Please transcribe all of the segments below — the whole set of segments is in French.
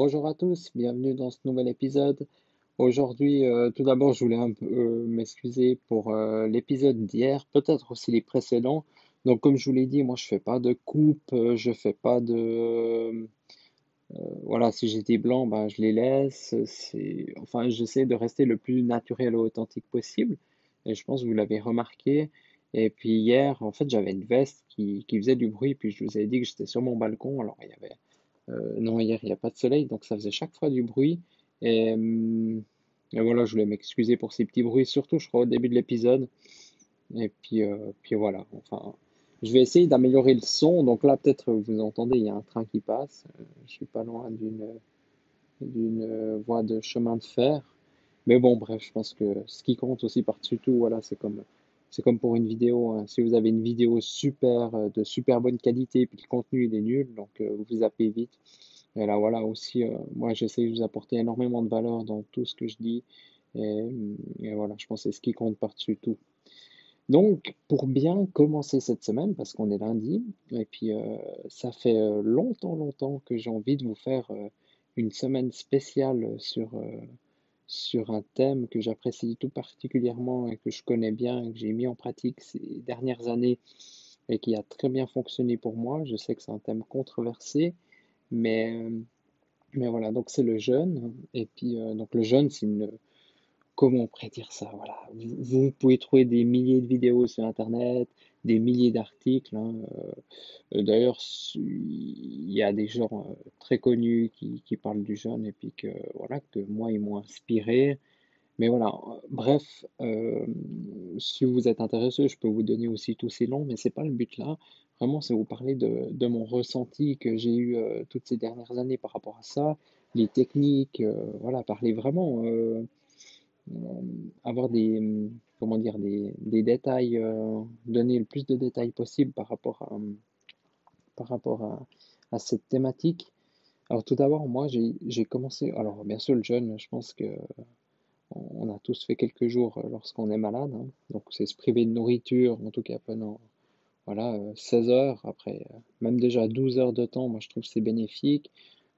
Bonjour à tous, bienvenue dans ce nouvel épisode. Aujourd'hui, euh, tout d'abord, je voulais un peu euh, m'excuser pour euh, l'épisode d'hier, peut-être aussi les précédents. Donc, comme je vous l'ai dit, moi, je fais pas de coupe, je fais pas de... voilà, si j'ai des blancs, ben, je les laisse. Enfin, j'essaie de rester le plus naturel et authentique possible. Et je pense que vous l'avez remarqué. Et puis hier, en fait, j'avais une veste qui, faisait du bruit, puis je vous avais dit que j'étais sur mon balcon. Alors, il y avait non, hier, il n'y a pas de soleil, donc ça faisait chaque fois du bruit. Et, euh, voilà, je voulais m'excuser pour ces petits bruits, surtout, je crois, au début de l'épisode. Et puis, euh, puis voilà, enfin, je vais essayer d'améliorer le son. Donc là, peut-être vous entendez, il y a un train qui passe. je suis pas loin d'une d'une voie de chemin de fer. Mais bon, bref, je pense que ce qui compte aussi par-dessus tout, voilà, c'est comme c'est comme pour une vidéo. Hein. Si vous avez une vidéo super, euh, de super bonne qualité, puis le contenu il est nul, donc euh, vous vous zappez vite. Et là, voilà, aussi, euh, moi j'essaie de vous apporter énormément de valeur dans tout ce que je dis. Et, voilà, je pense que c'est ce qui compte par-dessus tout. Donc, pour bien commencer cette semaine, parce qu'on est lundi, et puis ça fait longtemps, longtemps que j'ai envie de vous faire une semaine spéciale sur sur un thème que j'apprécie tout particulièrement et que je connais bien et que j'ai mis en pratique ces dernières années et qui a très bien fonctionné pour moi. Je sais que c'est un thème controversé, mais, mais voilà, donc c'est le jeûne. Et puis, euh, donc le jeûne, c'est une, comment on pourrait dire ça Voilà, vous, pouvez trouver des milliers de vidéos sur Internet, des milliers d'articles. Hein, euh, D'ailleurs, il y a des gens euh, très connus qui, parlent du jeûne et puis que voilà que moi ils m'ont inspiré. Mais voilà, bref, euh, si vous êtes intéressé, je peux vous donner aussi tous ces noms, mais c'est pas le but là. Vraiment, c'est vous parler de, mon ressenti que j'ai eu toutes ces dernières années par rapport à ça, les techniques, voilà, parler vraiment euh, avoir des, comment dire, des, des détails, euh, donner le plus de détails possible par rapport à, par rapport à, cette thématique. Alors tout d'abord, moi j'ai commencé, alors bien sûr le jeûne, je pense que on a tous fait quelques jours lorsqu'on est malade, hein. donc c'est se priver de nourriture, en tout cas pendant voilà, 16 heures, après même déjà 12 heures de temps, moi je trouve c'est bénéfique.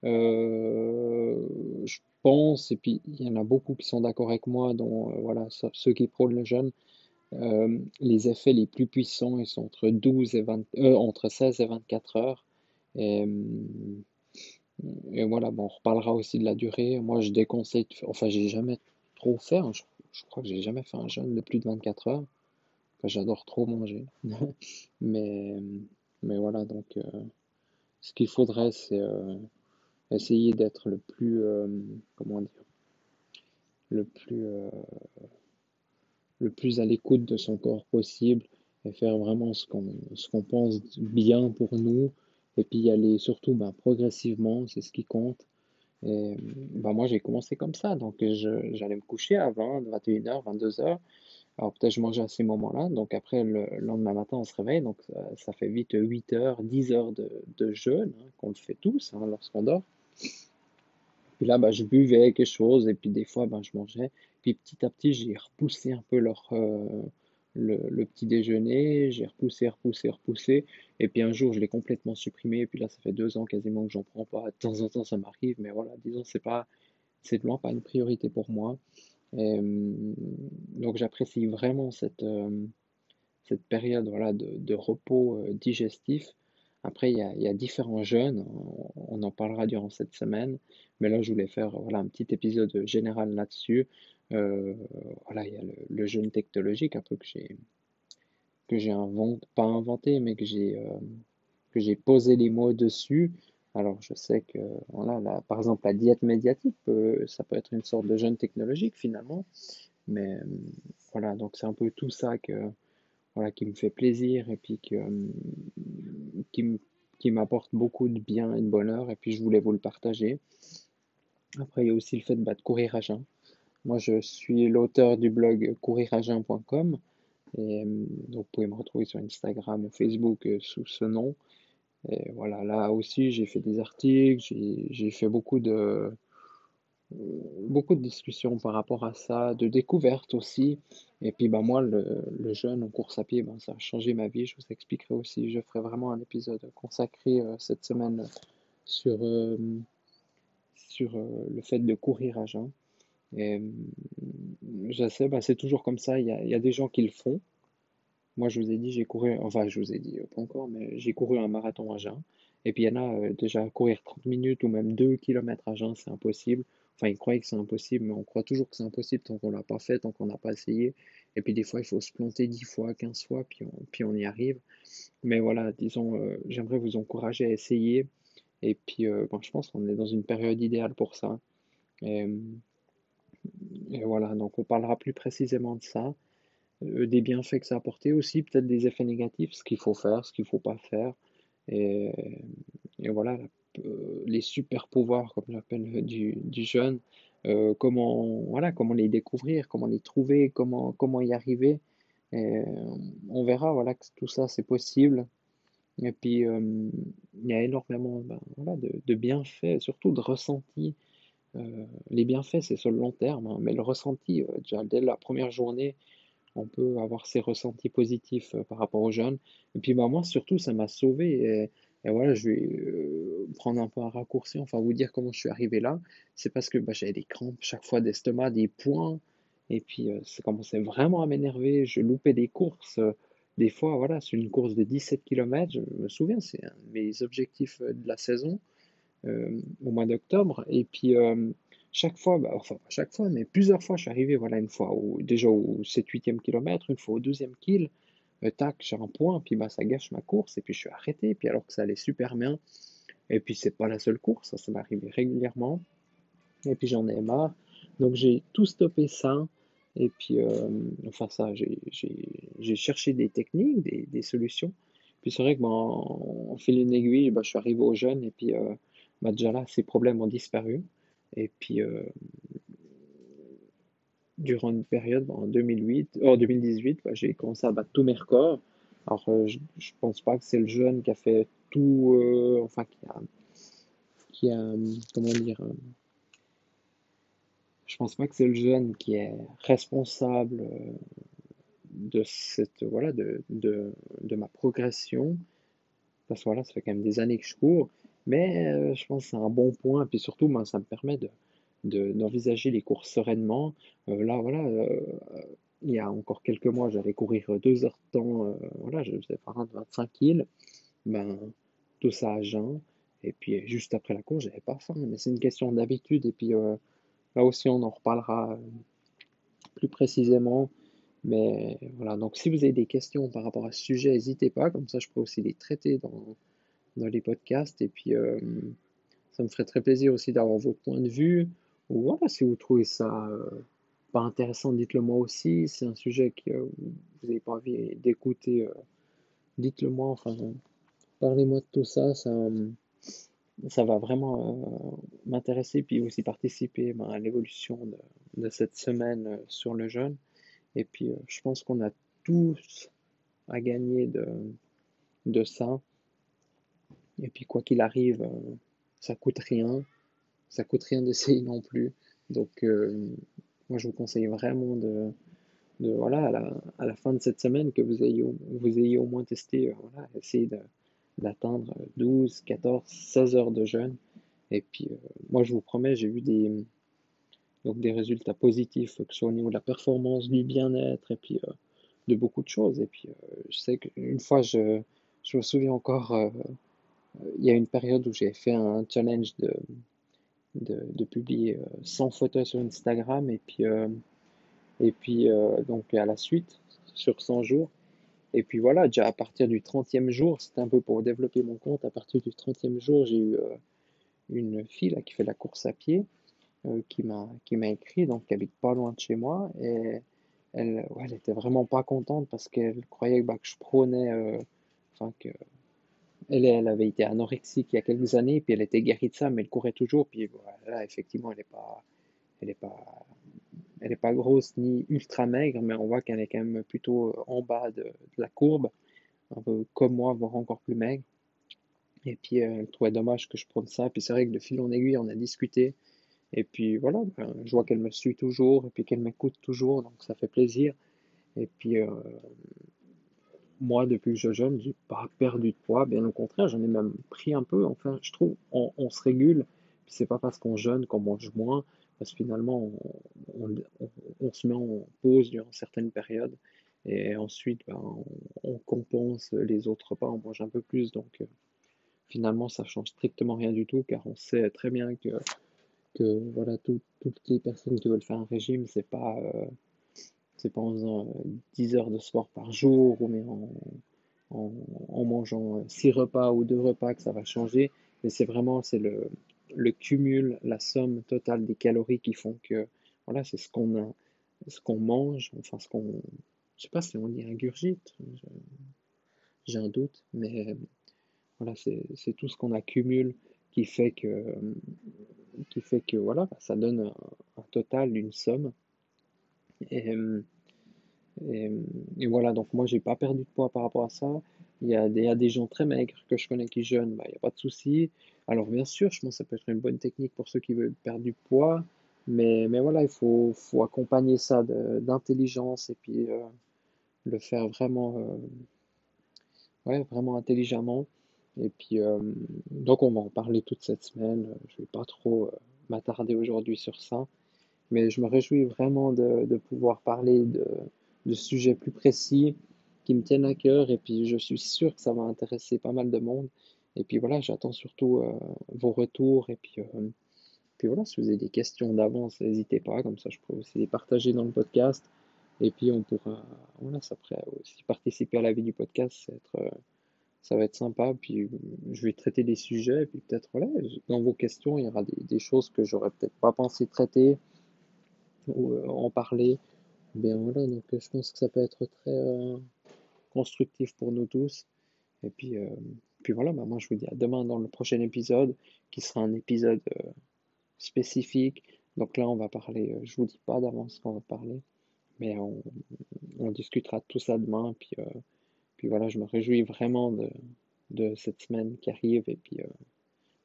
Euh, pense, et puis il y en a beaucoup qui sont d'accord avec moi, dont euh, voilà, ceux qui prônent le jeûne, euh, les effets les plus puissants, ils sont entre, 12 et 20, entre 16 et 24 heures. Et, et voilà, bon, on reparlera aussi de la durée. Moi, je déconseille, enfin, j'ai jamais trop fait, je, crois que j'ai jamais fait un jeûne de plus de 24 heures. j'adore trop manger. mais, mais voilà, donc, ce qu'il faudrait, c'est essayer d'être le plus, euh, comment dire, le plus, euh, le plus à l'écoute de son corps possible et faire vraiment ce qu'on qu'on pense bien pour nous et puis y aller surtout ben, progressivement, c'est ce qui compte. Et ben, moi j'ai commencé comme ça, donc j'allais me coucher à 20, 21h, 22h. Alors peut-être je mangeais à ces moments-là, donc après le lendemain matin on se réveille, donc ça, fait vite 8 heures, 10 heures de, de jeûne, hein, qu'on le fait tous hein, lorsqu'on dort. Puis là, bah, je buvais quelque chose et puis des fois, ben, je mangeais. Puis petit à petit, j'ai repoussé un peu leur, euh, le, petit déjeuner, j'ai repoussé, repoussé, repoussé. Et puis un jour, je l'ai complètement supprimé. Et puis là, ça fait deux ans quasiment que j'en prends pas. De temps en temps, ça m'arrive, mais voilà, disons, c'est pas, c'est loin pas une priorité pour moi. Donc j'apprécie vraiment cette, euh, cette période voilà, de, de repos euh, digestif. Après, il y a, différents jeûnes, on, en parlera durant cette semaine, mais là, je voulais faire voilà, un petit épisode général là-dessus. Euh, voilà, il y a le, jeûne technologique, un peu que j'ai que j'ai inventé, pas inventé, mais que j'ai euh, que j'ai posé les mots dessus. Alors, je sais que, voilà, là, par exemple, la diète médiatique, ça peut être une sorte de jeûne technologique finalement, mais voilà, donc c'est un peu tout ça que voilà, qui me fait plaisir et puis que, qui, qui m'apporte beaucoup de bien et de bonheur et puis je voulais vous le partager. Après, il y a aussi le fait bah, de courir à jeun. Moi, je suis l'auteur du blog couriragin.com et euh, donc vous pouvez me retrouver sur Instagram ou Facebook euh, sous ce nom. Et voilà, là aussi, j'ai fait des articles, j'ai fait beaucoup de, beaucoup de discussions par rapport à ça, de découvertes aussi. Et puis bah, moi, le, jeûne en course à pied, ben, ça a changé ma vie. Je vous expliquerai aussi. Je ferai vraiment un épisode consacré euh, cette semaine sur, euh, sur euh, le fait de courir à jeun. Et je sais, bah, c'est toujours comme ça. Il y a, y a des gens qui le font. Moi, je vous ai dit, j'ai couru, enfin, je vous ai dit, pas encore, mais j'ai couru un marathon à jeun. Et puis, il y en a déjà courir 30 minutes ou même 2 kilomètres à jeun, c'est impossible. Enfin, ils croient que c'est impossible, mais on croit toujours que c'est impossible tant qu'on l'a pas fait, tant qu'on n'a pas essayé. Et puis des fois, il faut se planter 10 fois, 15 fois, puis on, puis on y arrive. Mais voilà, disons, euh, j'aimerais vous encourager à essayer. Et puis, euh, bon, je pense qu'on est dans une période idéale pour ça. Et, et voilà, donc on parlera plus précisément de ça, euh, des bienfaits que ça a apporté aussi, peut-être des effets négatifs, ce qu'il faut faire, ce qu'il faut pas faire. Et, voilà, euh, les super pouvoirs, comme j'appelle, du, du jeune, euh, comment, voilà, comment les découvrir, comment les trouver, comment, comment y arriver. On verra voilà, que tout ça c'est possible. Et puis euh, il y a énormément ben, de, bienfaits, surtout de ressentis. Euh, les bienfaits c'est sur le long terme, hein, mais le ressenti, euh, déjà dès la première journée, on peut avoir ces ressentis positifs euh, par rapport aux jeunes. Et puis bah, moi surtout ça m'a sauvé. Et voilà, je vais euh, prendre un peu un raccourci, enfin vous dire comment je suis arrivé là. C'est parce que bah, j'avais des crampes chaque fois d'estomac, des points. Et puis euh, ça commençait vraiment à m'énerver. Je loupais des courses. euh, Des fois, voilà, sur une course de 17 km, je me souviens, c'est un de mes objectifs de la saison au mois d'octobre. Et puis, chaque fois, bah, enfin, chaque fois, mais plusieurs fois, je suis arrivé, voilà, une fois déjà au 7-8e kilomètre, une fois au 12e kill, tac, j'ai un point, puis bah, ça gâche ma course, et puis je suis arrêté, puis alors que ça allait super bien. Et puis, c'est pas la seule course, ça, ça arrivé régulièrement, et puis j'en ai marre. Donc, j'ai tout stoppé ça. Et puis, euh, enfin ça, j'ai cherché des techniques, des, des solutions. Puis c'est vrai que ben, en fil une aiguille, ben, je suis arrivé au jeune et puis euh, bah, déjà là, ces problèmes ont disparu. Et puis, euh, durant une période, en 2008, oh, 2018, ben, j'ai commencé à battre tous mes records. Alors, euh, je, je pense pas que c'est le jeune qui a fait tout, euh, enfin, qui a, comment dire, euh, je pense pas que c'est le jeune qui est responsable euh, de cette, voilà, de, de, de ma progression. Parce que voilà, ça fait quand même des années que je cours. Mais je pense que c'est un bon point. Puis surtout, ben, ça me permet de, de- d'envisager les courses sereinement. Euh, là, voilà, euh, il y a encore quelques mois, j'allais courir deux heures de temps. euh, voilà, je faisais par un de 25 kills. Ben, tout ça à jeun. Et puis juste après la course, j'avais pas faim. Mais c'est une question d'habitude. Et puis euh, là aussi, on en reparlera euh, plus précisément. Mais voilà, donc si vous avez des questions par rapport à ce sujet, n'hésitez pas. Comme ça, je peux aussi les traiter dans, dans les podcasts. Et puis, euh, ça me ferait très plaisir aussi d'avoir votre point de vue. Voilà, si vous trouvez ça euh, pas intéressant, dites-le moi aussi. C'est un sujet que vous n'avez pas envie d'écouter, euh, dites-le moi. Enfin, parlez-moi de tout ça. Ça, euh, ça va vraiment m'intéresser. Puis aussi participer ben, à l'évolution de, de cette semaine sur le jeûne. Et puis, je pense qu'on a tous à gagner de, de ça. Et puis, quoi qu'il arrive, ça coûte rien. Ça coûte rien d'essayer non plus. Donc, euh, moi, je vous conseille vraiment de, voilà, à la, à la fin de cette semaine, que vous ayez, vous ayez au moins testé, euh, voilà, essayer de- d'atteindre 12, 14, 16 heures de jeûne. Et puis, euh, moi, je vous promets, j'ai eu des, donc des résultats positifs, que ce soit au niveau de la performance, du bien-être, et puis de beaucoup de choses. Et puis, je sais qu'une fois, je, je me souviens encore, il y a une période où j'ai fait un challenge de, de, publier euh, 100 photos sur Instagram, et puis, euh, et puis euh, donc à la suite, sur 100 jours. Et puis voilà, déjà à partir du 30e jour, c'était un peu pour développer mon compte, à partir du 30e jour, j'ai eu euh, une fille qui fait la course à pied, euh, qui m'a écrit, donc qui habite pas loin de chez moi, et elle, était vraiment pas contente parce qu'elle croyait bah, que je prônais, euh, enfin que elle, avait été anorexique il y a quelques années, puis elle était guérie de ça, mais elle courait toujours. Puis voilà, effectivement, elle n'est pas, elle pas, elle pas grosse ni ultra maigre, mais on voit qu'elle est quand même plutôt en bas de, de la courbe, un peu comme moi, voire encore plus maigre. Et puis euh, elle trouvait dommage que je prenne ça. Puis c'est vrai que de fil en aiguille, on a discuté. Et puis voilà, ben, je vois qu'elle me suit toujours et puis qu'elle m'écoute toujours, donc ça fait plaisir. Et puis euh, moi, depuis que je jeune, j'ai pas perdu de poids, bien au contraire, j'en ai même pris un peu. Enfin, je trouve on, se régule. Puis c'est pas parce qu'on jeûne qu'on mange moins, parce que finalement on, se met en pause durant certaines périodes. Et ensuite, ben, on, compense les autres repas, on mange un peu plus. Donc euh, finalement, ça change strictement rien du tout, car on sait très bien que voilà, tout- toutes les personnes qui veulent faire un régime, c'est pas, euh, c'est pas en faisant euh, 10 heures de sport par jour ou mais en, en, mangeant euh, 6 repas ou 2 repas que ça va changer. Mais c'est vraiment c'est le, le cumul, la somme totale des calories qui font que voilà, c'est ce qu'on ce qu'on mange, enfin ce qu'on, je sais pas si on dit ingurgite, j'ai un doute, mais voilà, c'est tout ce qu'on accumule qui fait que qui fait que voilà, bah, ça donne un total, une somme. Et, euh, euh, et voilà, donc moi j'ai pas perdu de poids par rapport à ça. Il y a des, il y a des gens très maigres que je connais qui jeûnent, bah, il n'y a pas de souci. Alors bien sûr, je pense que ça peut être une bonne technique pour ceux qui veulent perdre du poids, mais, mais voilà, il faut, faut accompagner ça d'intelligence et puis euh, le faire vraiment, ouais, vraiment intelligemment. Et puis, donc on va en parler toute cette semaine. Je vais pas trop m'attarder aujourd'hui sur ça. Mais je me réjouis vraiment de, pouvoir parler de, sujets plus précis qui me tiennent à cœur et puis je suis sûr que ça va intéresser pas mal de monde. Et puis voilà, j'attends surtout euh, vos retours et puis, euh, puis voilà, si vous avez des questions d'avance, n'hésitez pas, comme ça je pourrais aussi les partager dans le podcast. Et puis on pourra, voilà, ça aussi participer à la vie du podcast, être, euh, ça va être sympa. Puis je vais traiter des sujets, et puis peut-être, voilà, dans vos questions, il y aura des, des choses que j'aurais peut-être pas pensé traiter ou euh, en parler. Bien voilà, donc euh, je pense que ça peut être très euh, constructif pour nous tous. Et puis, puis voilà, bah, moi je vous dis à demain dans le prochain épisode, qui sera un épisode spécifique. Donc là, on va parler, je vous dis pas d'avance ce qu'on va parler, mais on, discutera de tout ça demain. Puis, puis voilà, je me réjouis vraiment de, de cette semaine qui arrive. Et puis,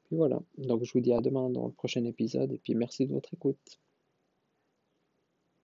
puis voilà, donc je vous dis à demain dans le prochain épisode. Et puis merci de votre écoute.